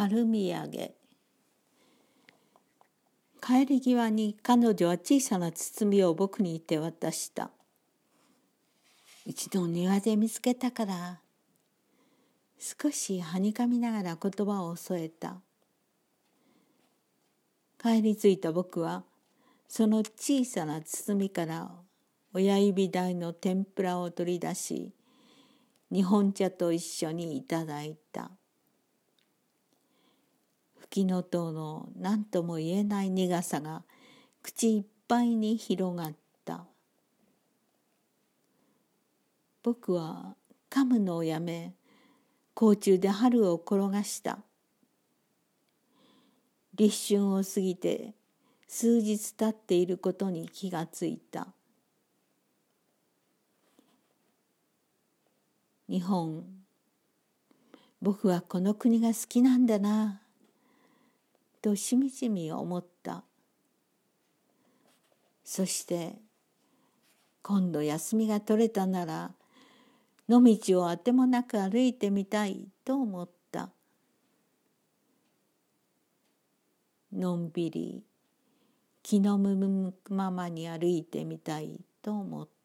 春土産。帰り際に彼女は小さな包みを僕に手渡した。一度庭で見つけたから少しはにかみながら言葉を添えた。帰り着いた僕はその小さな包みから親指大の天ぷらを取り出し日本茶と一緒にいただいた。きの塔の何とも言えない苦さが口いっぱいに広がった。僕は噛むのをやめ甲虫で春を転がした。立春を過ぎて数日経っていることに気がついた。日本。僕はこの国が好きなんだな。としみじみ思った。そして今度休みが取れたなら野道をあてもなく歩いてみたいと思った。のんびり気の向くままに歩いてみたいと思った。